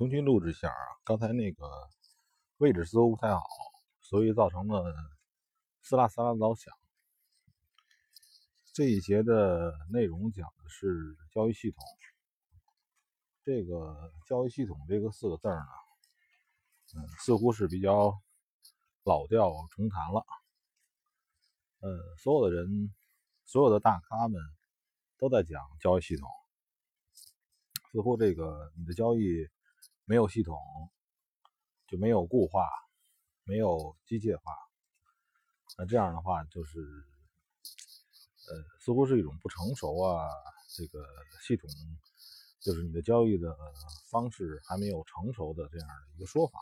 重新录制一下啊，刚才那个位置似乎不太好，所以造成了嘶啦嘶啦的老响。这一节的内容讲的是交易系统。这个交易系统这个四个字呢，嗯，似乎是比较老调重弹了。呃，所有的人，所有的大咖们都在讲交易系统，似乎这个你的交易。没有系统，就没有固化，没有机械化。那这样的话，就是呃，似乎是一种不成熟啊。这个系统就是你的交易的方式还没有成熟的这样的一个说法。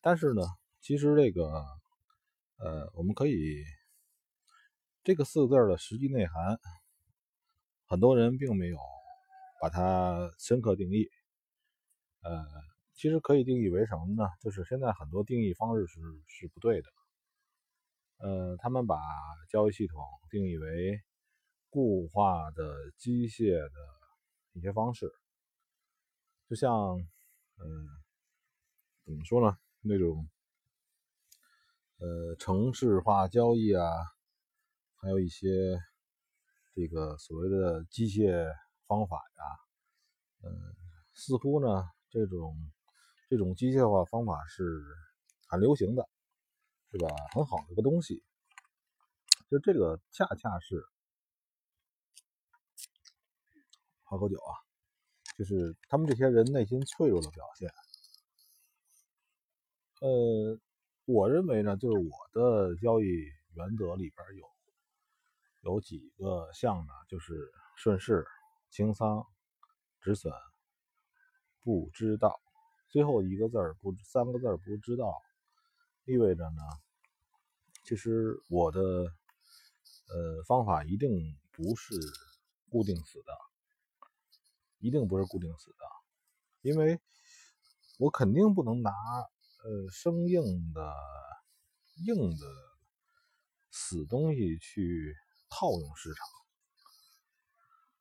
但是呢，其实这个呃，我们可以这个四个字的实际内涵，很多人并没有把它深刻定义。呃，其实可以定义为什么呢？就是现在很多定义方式是是不对的。呃，他们把交易系统定义为固化的机械的一些方式，就像，嗯，怎么说呢？那种，呃，城市化交易啊，还有一些这个所谓的机械方法呀，嗯，似乎呢。这种这种机械化方法是很流行的，是吧？很好的一个东西。就这个恰恰是喝口酒啊，就是他们这些人内心脆弱的表现。呃，我认为呢，就是我的交易原则里边有有几个项呢，就是顺势、清仓、止损。不知道，最后一个字儿不三个字儿不知道，意味着呢，其实我的呃方法一定不是固定死的，一定不是固定死的，因为我肯定不能拿呃生硬的硬的死东西去套用市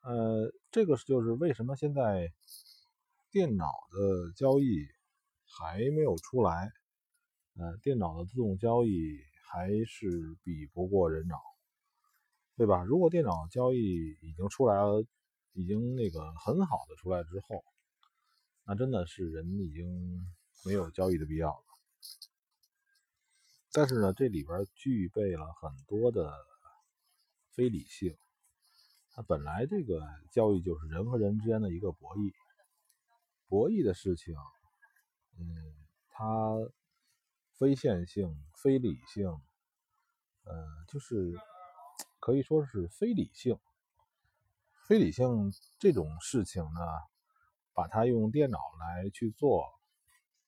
场，呃，这个就是为什么现在。电脑的交易还没有出来，呃，电脑的自动交易还是比不过人脑，对吧？如果电脑交易已经出来了，已经那个很好的出来之后，那真的是人已经没有交易的必要了。但是呢，这里边具备了很多的非理性，它本来这个交易就是人和人之间的一个博弈。博弈的事情，嗯，它非线性、非理性，呃，就是可以说是非理性。非理性这种事情呢，把它用电脑来去做，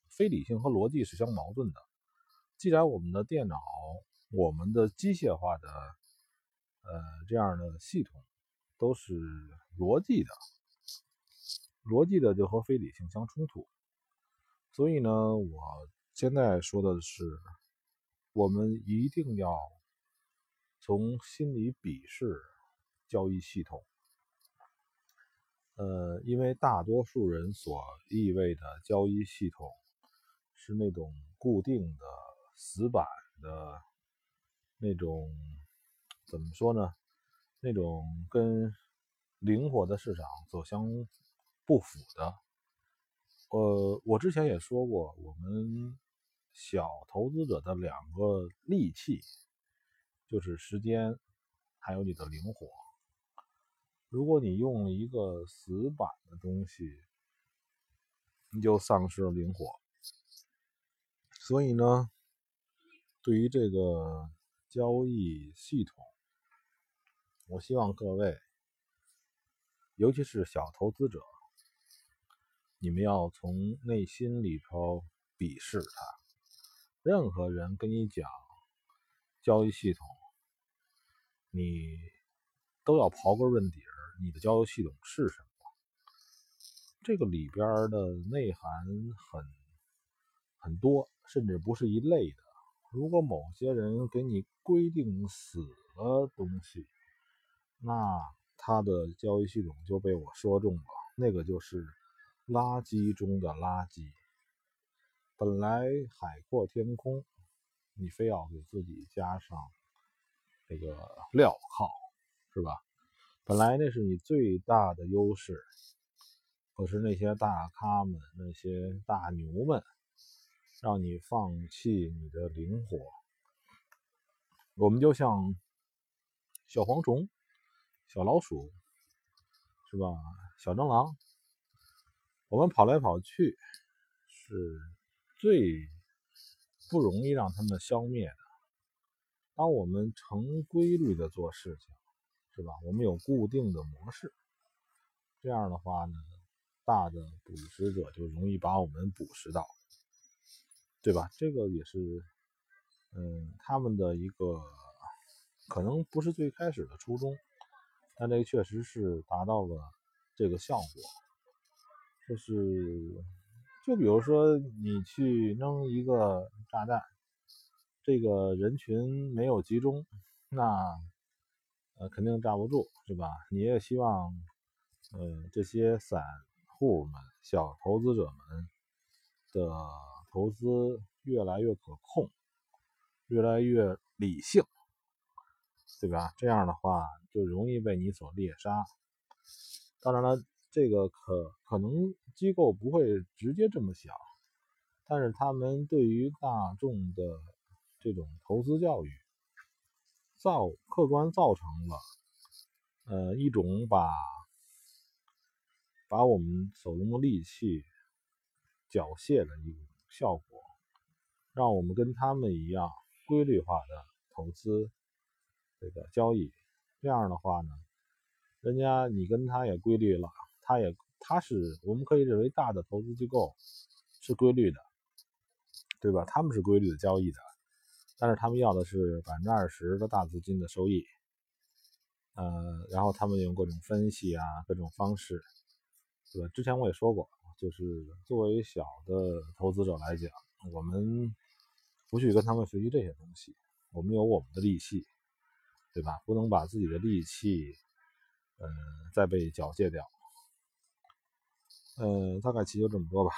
非理性和逻辑是相矛盾的。既然我们的电脑、我们的机械化的，呃，这样的系统都是逻辑的。逻辑的就和非理性相冲突，所以呢，我现在说的是，我们一定要从心里鄙视交易系统。呃，因为大多数人所意味的交易系统是那种固定的、死板的，那种怎么说呢？那种跟灵活的市场所相。不符的，呃，我之前也说过，我们小投资者的两个利器就是时间，还有你的灵活。如果你用一个死板的东西，你就丧失了灵活。所以呢，对于这个交易系统，我希望各位，尤其是小投资者。你们要从内心里头鄙视他。任何人跟你讲交易系统，你都要刨根问底儿。你的交易系统是什么？这个里边的内涵很很多，甚至不是一类的。如果某些人给你规定死了东西，那他的交易系统就被我说中了。那个就是。垃圾中的垃圾。本来海阔天空，你非要给自己加上这个镣铐，是吧？本来那是你最大的优势，可是那些大咖们、那些大牛们，让你放弃你的灵活。我们就像小蝗虫、小老鼠，是吧？小蟑螂，我们跑来跑去，是最不容易让他们消灭的。当我们成规律的做事情，是吧？我们有固定的模式，这样的话呢，大的捕食者就容易把我们捕食到，对吧？这个也是。嗯，他们的一个可能不是最开始的初衷，但这个确实是达到了这个效果。就是，就比如说你去扔一个炸弹，这个人群没有集中，那呃肯定炸不住，是吧？你也希望，呃这些散户们、小投资者们的投资越来越可控。越来越理性，对吧？这样的话就容易被你所猎杀。当然了，这个可可能机构不会直接这么想，但是他们对于大众的这种投资教育，造客观造成了呃一种把把我们手中的利器缴械的一种效果，让我们跟他们一样。规律化的投资，这个交易，这样的话呢，人家你跟他也规律了，他也他是我们可以认为大的投资机构是规律的，对吧？他们是规律的交易的，但是他们要的是百分之二十的大资金的收益，呃，然后他们用各种分析啊，各种方式，对吧？之前我也说过，就是作为小的投资者来讲，我们。不去跟他们学习这些东西，我们有我们的利器，对吧？不能把自己的利器，嗯，再被缴械掉。嗯，大概其就这么多吧。